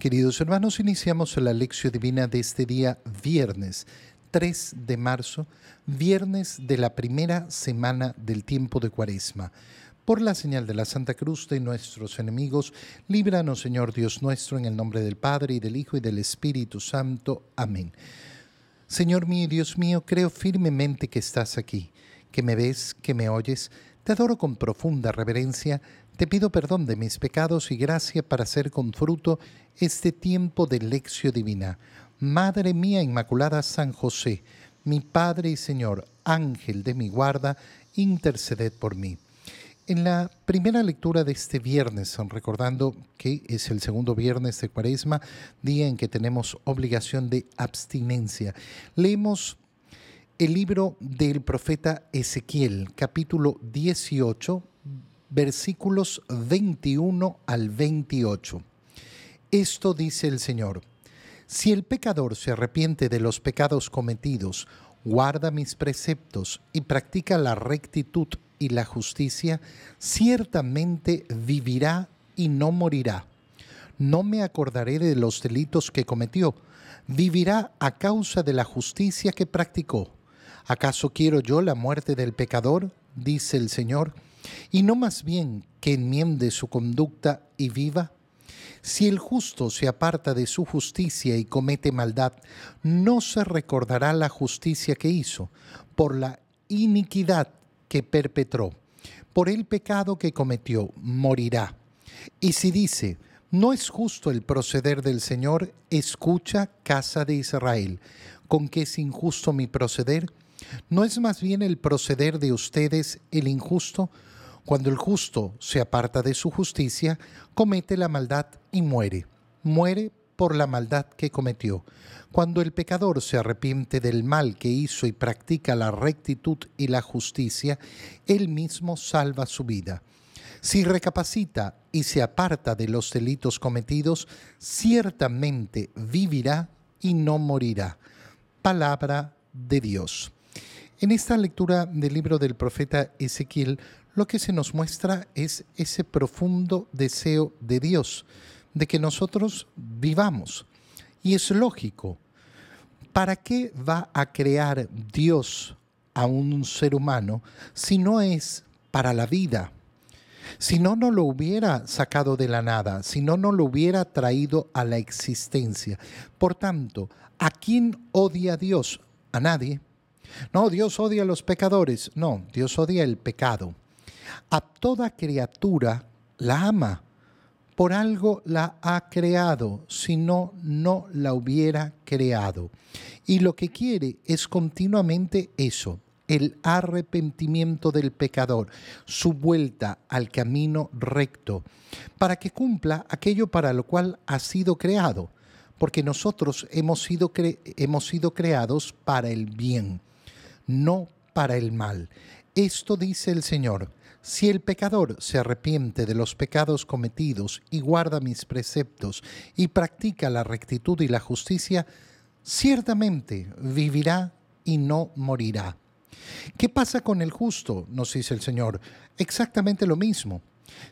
Queridos hermanos, iniciamos la lección divina de este día viernes 3 de marzo, viernes de la primera semana del tiempo de Cuaresma. Por la señal de la Santa Cruz de nuestros enemigos, líbranos Señor Dios nuestro, en el nombre del Padre y del Hijo y del Espíritu Santo. Amén. Señor mío Dios mío, creo firmemente que estás aquí, que me ves, que me oyes. Te adoro con profunda reverencia te pido perdón de mis pecados y gracia para hacer con fruto este tiempo de lección divina. Madre mía Inmaculada San José, mi Padre y Señor, Ángel de mi guarda, interceded por mí. En la primera lectura de este viernes, recordando que es el segundo viernes de Cuaresma, día en que tenemos obligación de abstinencia, leemos el libro del profeta Ezequiel, capítulo 18, versículos 21 al 28. Esto dice el Señor, si el pecador se arrepiente de los pecados cometidos, guarda mis preceptos y practica la rectitud y la justicia, ciertamente vivirá y no morirá. No me acordaré de los delitos que cometió, vivirá a causa de la justicia que practicó. ¿Acaso quiero yo la muerte del pecador? dice el Señor y no más bien que enmiende su conducta y viva? Si el justo se aparta de su justicia y comete maldad, no se recordará la justicia que hizo, por la iniquidad que perpetró, por el pecado que cometió, morirá. Y si dice, no es justo el proceder del Señor, escucha, casa de Israel, con que es injusto mi proceder, ¿no es más bien el proceder de ustedes el injusto? Cuando el justo se aparta de su justicia, comete la maldad y muere. Muere por la maldad que cometió. Cuando el pecador se arrepiente del mal que hizo y practica la rectitud y la justicia, él mismo salva su vida. Si recapacita y se aparta de los delitos cometidos, ciertamente vivirá y no morirá. Palabra de Dios. En esta lectura del libro del profeta Ezequiel lo que se nos muestra es ese profundo deseo de Dios, de que nosotros vivamos. Y es lógico. ¿Para qué va a crear Dios a un ser humano si no es para la vida? Si no, no lo hubiera sacado de la nada, si no, no lo hubiera traído a la existencia. Por tanto, ¿a quién odia Dios? A nadie. No, Dios odia a los pecadores. No, Dios odia el pecado. A toda criatura la ama. Por algo la ha creado, si no, no la hubiera creado. Y lo que quiere es continuamente eso, el arrepentimiento del pecador, su vuelta al camino recto, para que cumpla aquello para lo cual ha sido creado, porque nosotros hemos sido, hemos sido creados para el bien, no para el mal. Esto dice el Señor, si el pecador se arrepiente de los pecados cometidos y guarda mis preceptos y practica la rectitud y la justicia, ciertamente vivirá y no morirá. ¿Qué pasa con el justo? Nos dice el Señor. Exactamente lo mismo.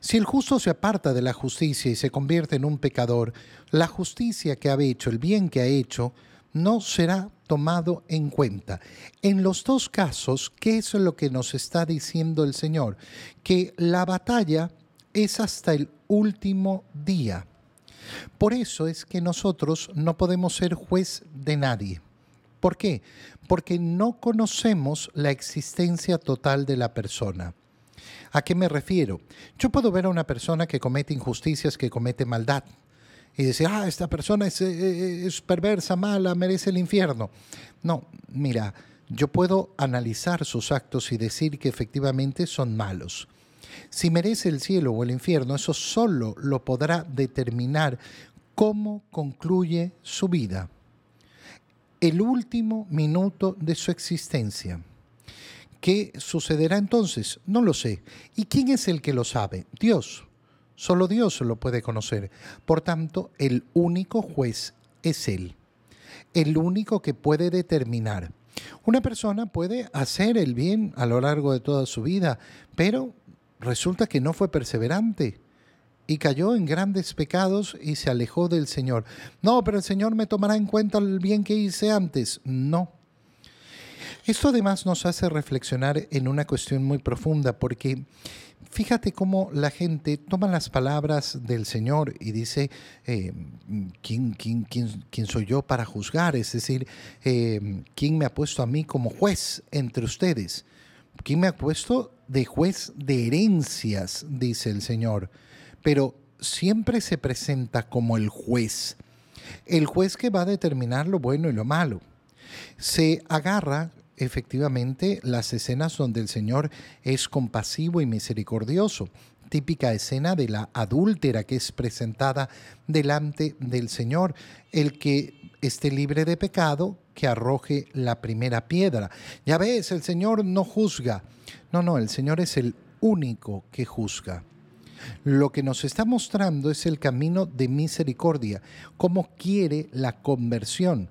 Si el justo se aparta de la justicia y se convierte en un pecador, la justicia que ha hecho, el bien que ha hecho, no será tomado en cuenta. En los dos casos, ¿qué es lo que nos está diciendo el Señor? Que la batalla es hasta el último día. Por eso es que nosotros no podemos ser juez de nadie. ¿Por qué? Porque no conocemos la existencia total de la persona. ¿A qué me refiero? Yo puedo ver a una persona que comete injusticias, que comete maldad, y decir, ah, esta persona es, eh, eh, es perversa, mala, merece el infierno. No, mira, yo puedo analizar sus actos y decir que efectivamente son malos. Si merece el cielo o el infierno, eso solo lo podrá determinar cómo concluye su vida. El último minuto de su existencia. ¿Qué sucederá entonces? No lo sé. ¿Y quién es el que lo sabe? Dios. Solo Dios lo puede conocer. Por tanto, el único juez es Él. El único que puede determinar. Una persona puede hacer el bien a lo largo de toda su vida, pero resulta que no fue perseverante. y cayó en grandes pecados y se alejó del Señor. No, pero el Señor me tomará en cuenta el bien que hice antes. No. Esto además nos hace reflexionar en una cuestión muy profunda porque fíjate cómo la gente toma las palabras del Señor y dice, eh, ¿quién, quién, quién, soy yo para juzgar? Es decir, eh, ¿quién me ha puesto a mí como juez entre ustedes? ¿Quién me ha puesto de juez de herencias? Dice el Señor. Pero siempre se presenta como el juez, el juez que va a determinar lo bueno y lo malo. Se agarra efectivamente las escenas donde el Señor es compasivo y misericordioso. Típica escena de la adúltera que es presentada delante del Señor. El que esté libre de pecado, que arroje la primera piedra. Ya ves, el Señor no juzga. No, no, el Señor es el único que juzga. Lo que nos está mostrando es el camino de misericordia, cómo quiere la conversión.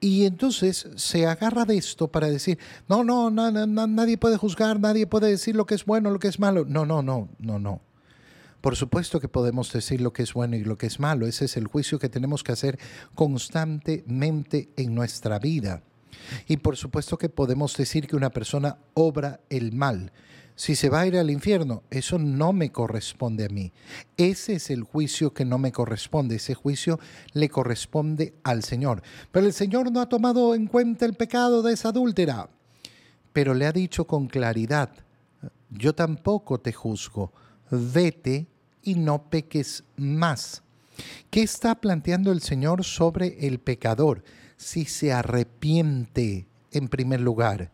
Y entonces se agarra de esto para decir, no, no, nadie puede juzgar, nadie puede decir lo que es bueno, lo que es malo. No, no, no, no, no. Por supuesto que podemos decir lo que es bueno y lo que es malo. Ese es el juicio que tenemos que hacer constantemente en nuestra vida. Y por supuesto que podemos decir que una persona obra el mal. Si se va a ir al infierno, eso no me corresponde a mí. Ese es el juicio que no me corresponde. Ese juicio le corresponde al Señor. Pero el Señor no ha tomado en cuenta el pecado de esa adúltera. Pero le ha dicho con claridad, yo tampoco te juzgo. Vete y no peques más. ¿Qué está planteando el Señor sobre el pecador? Si se arrepiente en primer lugar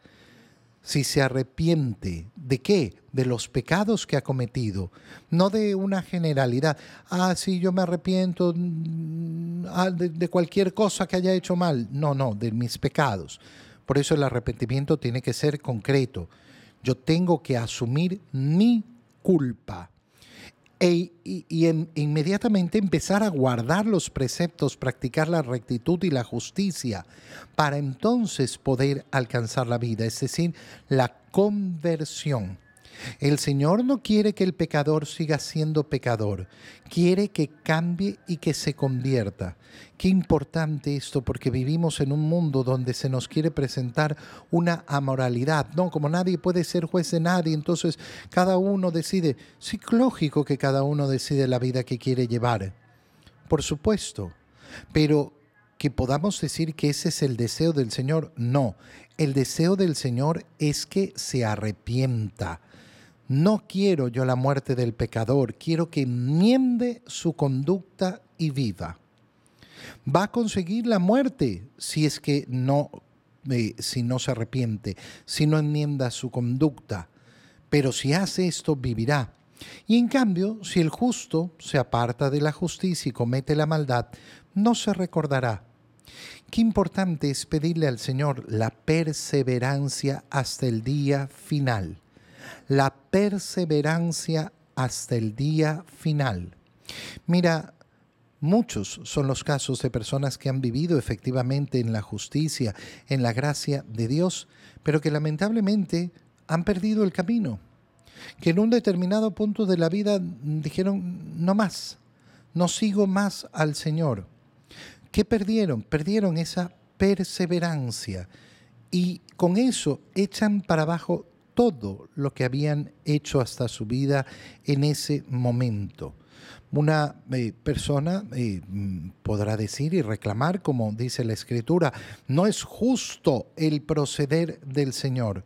si se arrepiente de qué? De los pecados que ha cometido, no de una generalidad. Ah, sí, yo me arrepiento mm, ah, de, cualquier cosa que haya hecho mal. No, no, de mis pecados. Por eso el arrepentimiento tiene que ser concreto. Yo tengo que asumir mi culpa e, y, inmediatamente empezar a guardar los preceptos, practicar la rectitud y la justicia, para entonces poder alcanzar la vida, es decir, la conversión. El Señor no quiere que el pecador siga siendo pecador, quiere que cambie y que se convierta. Qué importante esto porque vivimos en un mundo donde se nos quiere presentar una amoralidad, ¿no? Como nadie puede ser juez de nadie, entonces cada uno decide. Sí, lógico que cada uno decide la vida que quiere llevar, por supuesto, pero que podamos decir que ese es el deseo del Señor, no. El deseo del Señor es que se arrepienta no quiero yo la muerte del pecador, quiero que enmiende su conducta y viva. Va a conseguir la muerte si es que no, eh, si no se arrepiente, si no enmienda su conducta. Pero si hace esto, vivirá. Y en cambio, si el justo se aparta de la justicia y comete la maldad, no se recordará. Qué importante es pedirle al Señor la perseverancia hasta el día final la perseverancia hasta el día final. Mira, muchos son los casos de personas que han vivido efectivamente en la justicia, en la gracia de Dios, pero que lamentablemente han perdido el camino, que en un determinado punto de la vida dijeron, no más, no sigo más al Señor. ¿Qué perdieron? Perdieron esa perseverancia y con eso echan para abajo todo lo que habían hecho hasta su vida en ese momento. Una eh, persona eh, mm, podrá decir y reclamar, como dice la Escritura, no es justo el proceder del Señor.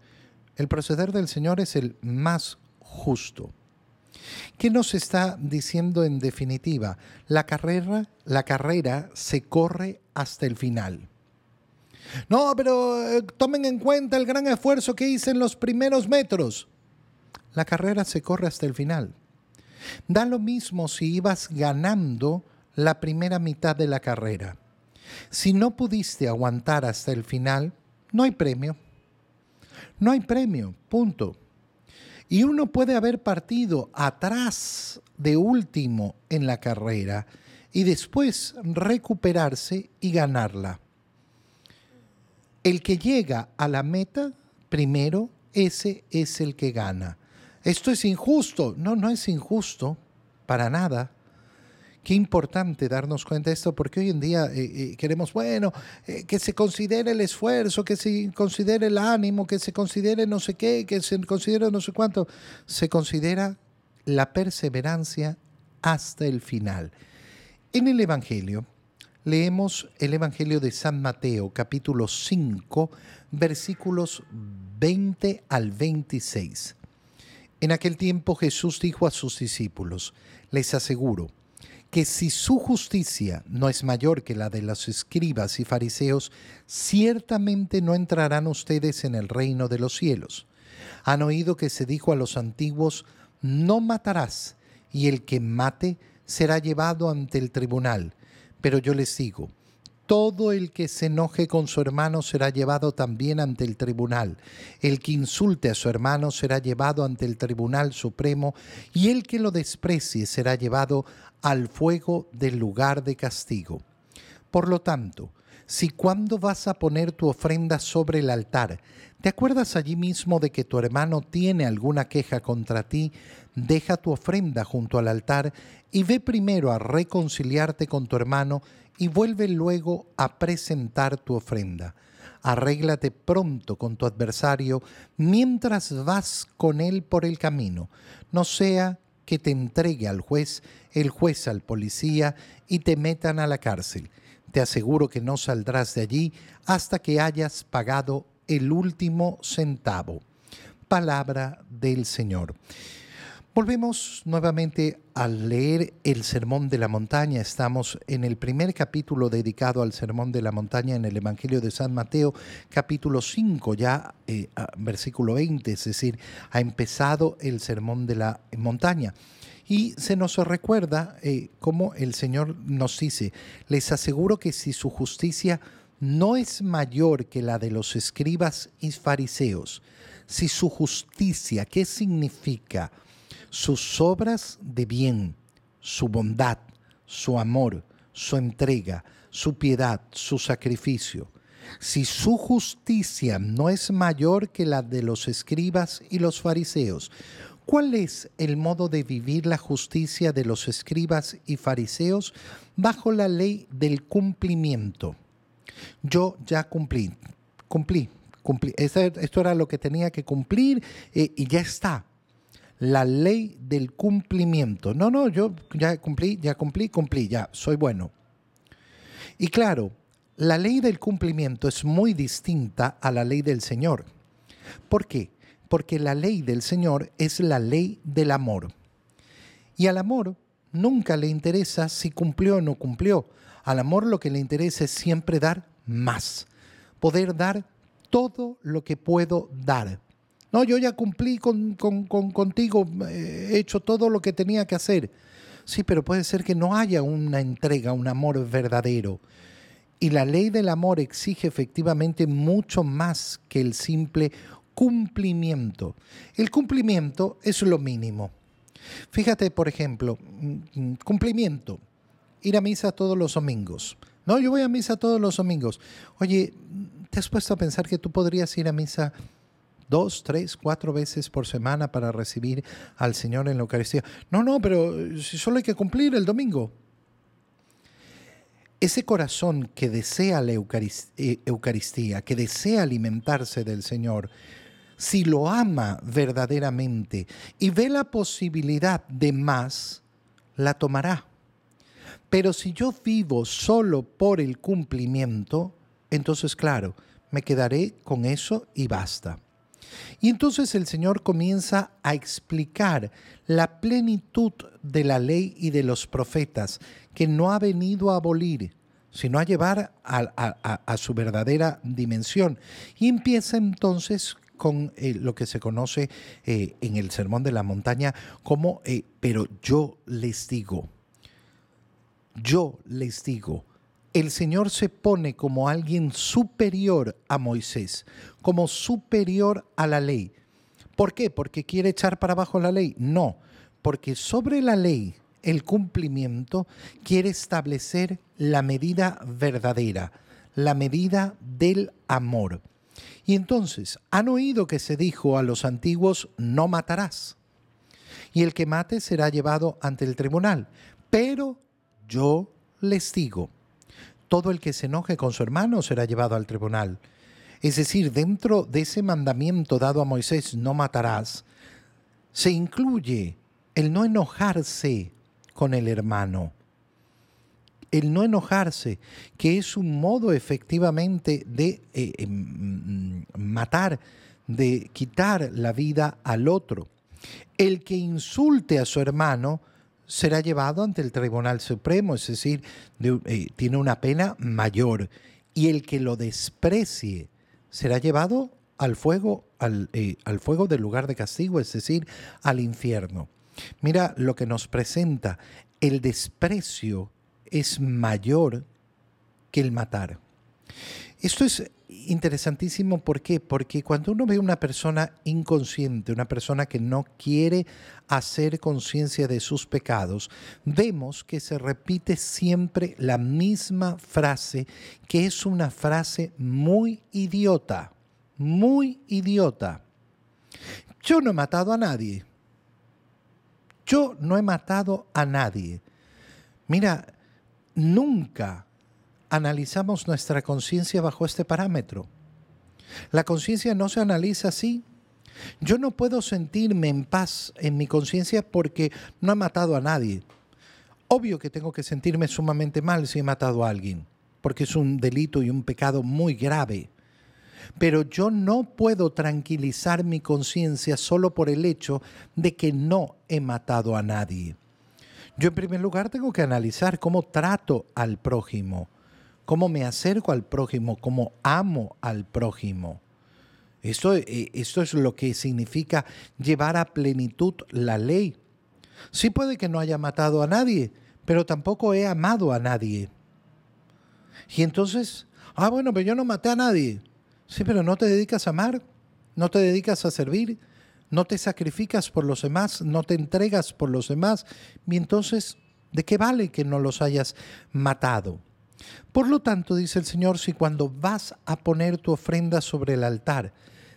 El proceder del Señor es el más justo. ¿Qué nos está diciendo en definitiva? La carrera, la carrera se corre hasta el final. No, pero eh, tomen en cuenta el gran esfuerzo que hice en los primeros metros. La carrera se corre hasta el final. Da lo mismo si ibas ganando la primera mitad de la carrera. Si no pudiste aguantar hasta el final, no hay premio. No hay premio, punto. Y uno puede haber partido atrás de último en la carrera y después recuperarse y ganarla. El que llega a la meta primero, ese es el que gana. Esto es injusto. No, no es injusto, para nada. Qué importante darnos cuenta de esto, porque hoy en día eh, eh, queremos, bueno, eh, que se considere el esfuerzo, que se considere el ánimo, que se considere no sé qué, que se considere no sé cuánto. Se considera la perseverancia hasta el final. En el Evangelio, leemos el Evangelio de San Mateo, capítulo 5, versículos 20 al 26. En aquel tiempo Jesús dijo a sus discípulos, les aseguro que si su justicia no es mayor que la de los escribas y fariseos, ciertamente no entrarán ustedes en el reino de los cielos. Han oído que se dijo a los antiguos, no matarás, y el que mate será llevado ante el tribunal. Pero yo les digo, todo el que se enoje con su hermano será llevado también ante el tribunal. El que insulte a su hermano será llevado ante el tribunal supremo y el que lo desprecie será llevado al fuego del lugar de castigo. Por lo tanto, si cuando vas a poner tu ofrenda sobre el altar, te acuerdas allí mismo de que tu hermano tiene alguna queja contra ti, deja tu ofrenda junto al altar y ve primero a reconciliarte con tu hermano y vuelve luego a presentar tu ofrenda. Arréglate pronto con tu adversario mientras vas con él por el camino, no sea que te entregue al juez, el juez al policía y te metan a la cárcel. Te aseguro que no saldrás de allí hasta que hayas pagado el último centavo. Palabra del Señor. Volvemos nuevamente a leer el Sermón de la Montaña. Estamos en el primer capítulo dedicado al Sermón de la Montaña en el Evangelio de San Mateo, capítulo 5, ya eh, versículo 20, es decir, ha empezado el Sermón de la Montaña. Y se nos recuerda eh, cómo el Señor nos dice, les aseguro que si su justicia no es mayor que la de los escribas y fariseos, si su justicia, ¿qué significa? sus obras de bien, su bondad, su amor, su entrega, su piedad, su sacrificio. Si su justicia no es mayor que la de los escribas y los fariseos, ¿cuál es el modo de vivir la justicia de los escribas y fariseos bajo la ley del cumplimiento? Yo ya cumplí, cumplí, cumplí. Esto era lo que tenía que cumplir eh, y ya está la ley del cumplimiento. No, no, yo ya cumplí, ya cumplí, cumplí, ya, soy bueno. Y claro, la ley del cumplimiento es muy distinta a la ley del Señor. ¿Por qué? Porque la ley del Señor es la ley del amor. Y al amor nunca le interesa si cumplió o no cumplió. Al amor lo que le interesa es siempre dar más, poder dar todo lo que puedo dar. No, yo ya cumplí con, contigo, he hecho todo lo que tenía que hacer. Sí, pero puede ser que no haya una entrega, un amor verdadero. Y la ley del amor exige efectivamente mucho más que el simple cumplimiento. El cumplimiento es lo mínimo. Fíjate, por ejemplo, cumplimiento, ir a misa todos los domingos. No, yo voy a misa todos los domingos. Oye, ¿te has puesto a pensar que tú podrías ir a misa dos, tres, cuatro veces por semana para recibir al Señor en la Eucaristía. No, no, pero solo hay que cumplir el domingo. Ese corazón que desea la eh, Eucaristía, que desea alimentarse del Señor, si lo ama verdaderamente y ve la posibilidad de más, la tomará. Pero si yo vivo solo por el cumplimiento, entonces claro, me quedaré con eso y basta. Y entonces el Señor comienza a explicar la plenitud de la ley y de los profetas, que no ha venido a abolir, sino a llevar a, su verdadera dimensión. Y empieza entonces con eh, lo que se conoce eh, en el Sermón de la Montaña como, eh, pero yo les digo, yo les digo, el Señor se pone como alguien superior a Moisés, como superior a la ley. ¿Por qué? ¿Porque quiere echar para abajo la ley? No, porque sobre la ley, el cumplimiento, quiere establecer la medida verdadera, la medida del amor. Y entonces, han oído que se dijo a los antiguos, no matarás. Y el que mate será llevado ante el tribunal. Pero yo les digo, todo el que se enoje con su hermano será llevado al tribunal. Es decir, dentro de ese mandamiento dado a Moisés, no matarás, se incluye el no enojarse con el hermano. El no enojarse, que es un modo efectivamente de eh, em, matar, de quitar la vida al otro. El que insulte a su hermano será llevado ante el Tribunal Supremo, es decir, eh, tiene una pena mayor. Y el que lo desprecie será llevado al fuego, al, eh, al fuego del lugar de castigo, es decir, al infierno. Mira lo que nos presenta. El desprecio es mayor que el matar. Esto es interesantísimo, ¿por qué? Porque cuando uno ve una persona inconsciente, una persona que no quiere hacer conciencia de sus pecados, vemos que se repite siempre la misma frase, que es una frase muy idiota, muy idiota. Yo no he matado a nadie. Yo no he matado a nadie. Mira, nunca analizamos nuestra conciencia bajo este parámetro. La conciencia no se analiza así. Yo no puedo sentirme en paz en mi conciencia porque no he matado a nadie. Obvio que tengo que sentirme sumamente mal si he matado a alguien, porque es un delito y un pecado muy grave. Pero yo no puedo tranquilizar mi conciencia solo por el hecho de que no he matado a nadie. Yo en primer lugar tengo que analizar cómo trato al prójimo cómo me acerco al prójimo, cómo amo al prójimo. Esto, eh, esto es lo que significa llevar a plenitud la ley. Sí puede que no haya matado a nadie, pero tampoco he amado a nadie. Y entonces, ah, bueno, pero yo no maté a nadie. Sí, pero no te dedicas a amar, no te dedicas a servir, no te sacrificas por los demás, no te entregas por los demás. Y entonces, ¿de qué vale que no los hayas matado? Por lo tanto, dice el Señor, si cuando vas a poner tu ofrenda sobre el altar,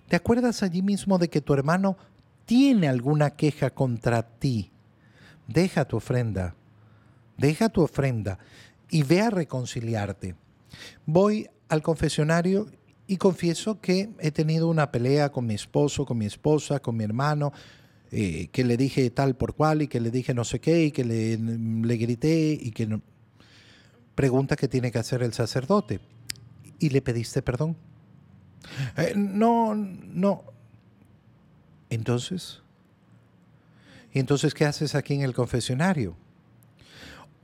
te acuerdas allí mismo de que tu hermano tiene alguna queja contra ti, deja tu ofrenda, deja tu ofrenda y ve a reconciliarte. Voy al confesionario y confieso que he tenido una pelea con mi esposo, con mi esposa, con mi hermano, eh, que le dije tal por cual y que le dije no sé qué y que le, grité y que no pregunta que tiene que hacer el sacerdote. ¿Y le pediste perdón? Eh, no, no. Entonces, ¿y entonces qué haces aquí en el confesionario?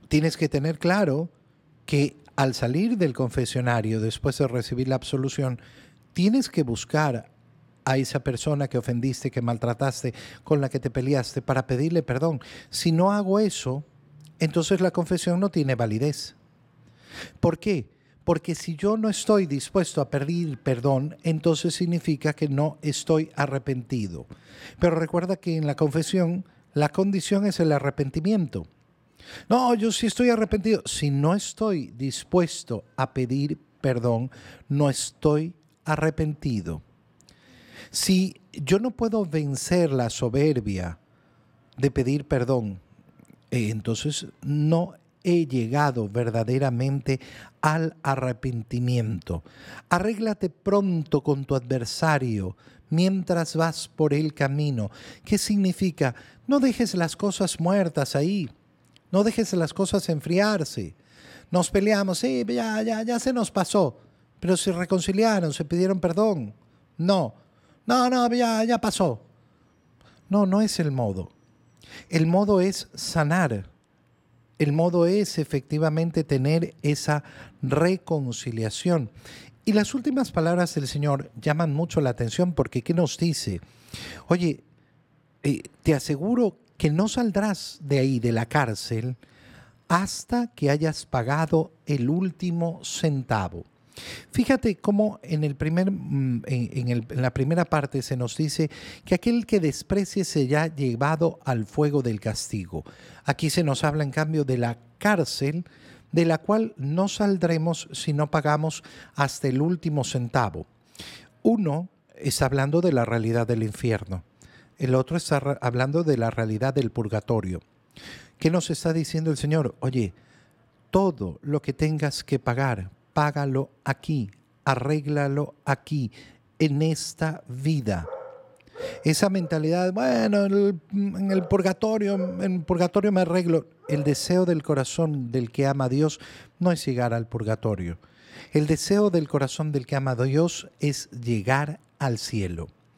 Tienes que tener claro que al salir del confesionario, después de recibir la absolución, tienes que buscar a esa persona que ofendiste, que maltrataste, con la que te peleaste, para pedirle perdón. Si no hago eso, entonces la confesión no tiene validez. ¿Por qué? Porque si yo no estoy dispuesto a pedir perdón, entonces significa que no estoy arrepentido. Pero recuerda que en la confesión la condición es el arrepentimiento. No, yo sí estoy arrepentido. Si no estoy dispuesto a pedir perdón, no estoy arrepentido. Si yo no puedo vencer la soberbia de pedir perdón, eh, entonces no he llegado verdaderamente al arrepentimiento. Arréglate pronto con tu adversario mientras vas por el camino. ¿Qué significa? No dejes las cosas muertas ahí. No dejes las cosas enfriarse. Nos peleamos, sí, ya, ya, ya se nos pasó. Pero se reconciliaron, se pidieron perdón. No, no, no, ya, ya pasó. No, no es el modo. El modo es sanar el modo es efectivamente tener esa reconciliación. Y las últimas palabras del Señor llaman mucho la atención porque ¿qué nos dice? Oye, eh, te aseguro que no saldrás de ahí, de la cárcel, hasta que hayas pagado el último centavo. Fíjate cómo en, el primer, mm, en, la primera parte se nos dice que aquel que desprecie será llevado al fuego del castigo. Aquí se nos habla en cambio de la cárcel, de la cual no saldremos si no pagamos hasta el último centavo. Uno está hablando de la realidad del infierno, el otro está hablando de la realidad del purgatorio. ¿Qué nos está diciendo el Señor? Oye, todo lo que tengas que pagar, págalo aquí, arréglalo aquí, en esta vida. Esa mentalidad, bueno, en el, purgatorio, en el purgatorio me arreglo. El deseo del corazón del que ama a Dios no es llegar al purgatorio. El deseo del corazón del que ama a Dios es llegar al cielo.